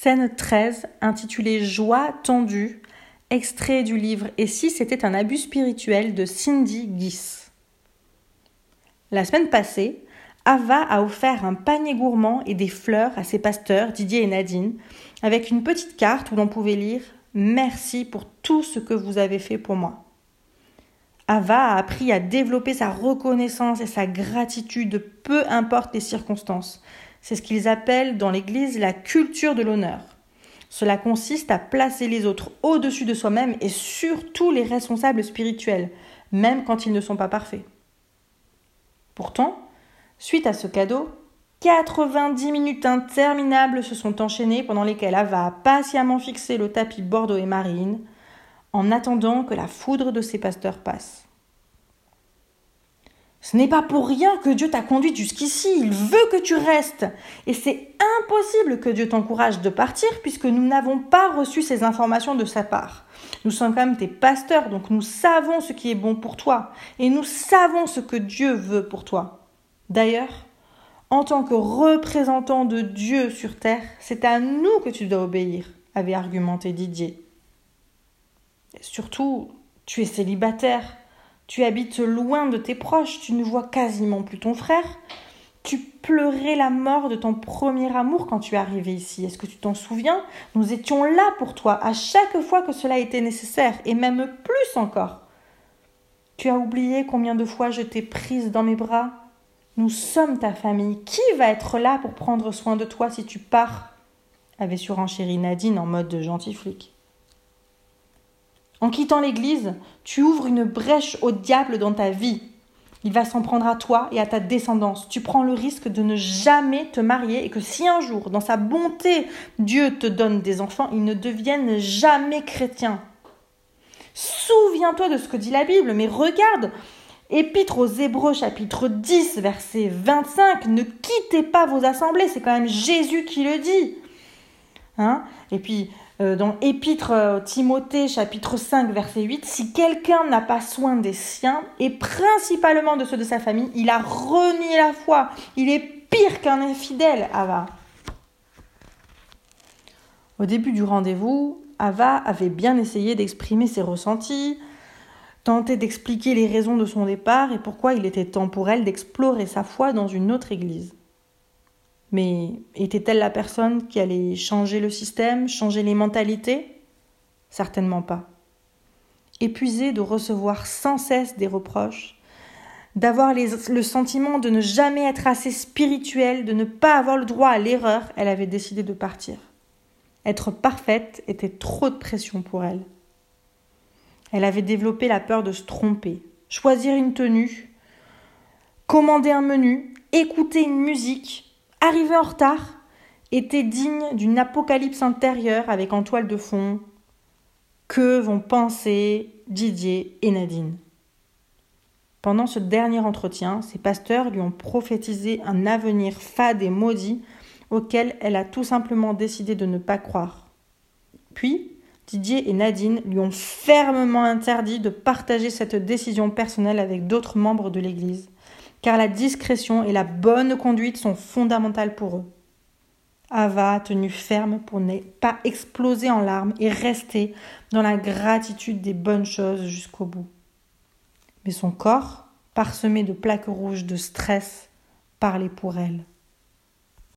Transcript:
Scène 13, intitulée Joie tendue, extrait du livre Et si c'était un abus spirituel de Cindy Guis. La semaine passée, Ava a offert un panier gourmand et des fleurs à ses pasteurs, Didier et Nadine, avec une petite carte où l'on pouvait lire Merci pour tout ce que vous avez fait pour moi. Ava a appris à développer sa reconnaissance et sa gratitude, peu importe les circonstances. C'est ce qu'ils appellent dans l'Église la culture de l'honneur. Cela consiste à placer les autres au-dessus de soi-même et surtout les responsables spirituels, même quand ils ne sont pas parfaits. Pourtant, suite à ce cadeau, 90 minutes interminables se sont enchaînées pendant lesquelles Ava a patiemment fixé le tapis Bordeaux et Marine en attendant que la foudre de ses pasteurs passe. Ce n'est pas pour rien que Dieu t'a conduite jusqu'ici, il veut que tu restes. Et c'est impossible que Dieu t'encourage de partir puisque nous n'avons pas reçu ces informations de sa part. Nous sommes quand même tes pasteurs, donc nous savons ce qui est bon pour toi et nous savons ce que Dieu veut pour toi. D'ailleurs, en tant que représentant de Dieu sur terre, c'est à nous que tu dois obéir, avait argumenté Didier. surtout, tu es célibataire, tu habites loin de tes proches, tu ne vois quasiment plus ton frère. Tu pleurais la mort de ton premier amour quand tu es arrivé ici. Est-ce que tu t'en souviens? Nous étions là pour toi à chaque fois que cela était nécessaire, et même plus encore. Tu as oublié combien de fois je t'ai prise dans mes bras? Nous sommes ta famille. Qui va être là pour prendre soin de toi si tu pars? avait surenchéri Nadine en mode de gentil flic. En quittant l'Église, tu ouvres une brèche au diable dans ta vie. Il va s'en prendre à toi et à ta descendance. Tu prends le risque de ne jamais te marier et que si un jour, dans sa bonté, Dieu te donne des enfants, ils ne deviennent jamais chrétiens. Souviens-toi de ce que dit la Bible, mais regarde, Épître aux Hébreux chapitre 10 verset 25, ne quittez pas vos assemblées, c'est quand même Jésus qui le dit. Hein et puis dans Épître euh, Timothée chapitre 5 verset 8, si quelqu'un n'a pas soin des siens, et principalement de ceux de sa famille, il a renié la foi. Il est pire qu'un infidèle, Ava. Au début du rendez-vous, Ava avait bien essayé d'exprimer ses ressentis, tenté d'expliquer les raisons de son départ et pourquoi il était temps pour elle d'explorer sa foi dans une autre église. Mais était-elle la personne qui allait changer le système, changer les mentalités? Certainement pas. Épuisée de recevoir sans cesse des reproches, d'avoir le sentiment de ne jamais être assez spirituelle, de ne pas avoir le droit à l'erreur, elle avait décidé de partir. Être parfaite était trop de pression pour elle. Elle avait développé la peur de se tromper, choisir une tenue, commander un menu, écouter une musique, arrivé en retard, était digne d'une apocalypse intérieure avec en toile de fond que vont penser Didier et Nadine? Pendant ce dernier entretien, ses pasteurs lui ont prophétisé un avenir fade et maudit auquel elle a tout simplement décidé de ne pas croire. Puis, Didier et Nadine lui ont fermement interdit de partager cette décision personnelle avec d'autres membres de l'Église car la discrétion et la bonne conduite sont fondamentales pour eux. Ava a tenu ferme pour ne pas exploser en larmes et rester dans la gratitude des bonnes choses jusqu'au bout. Mais son corps, parsemé de plaques rouges de stress, parlait pour elle.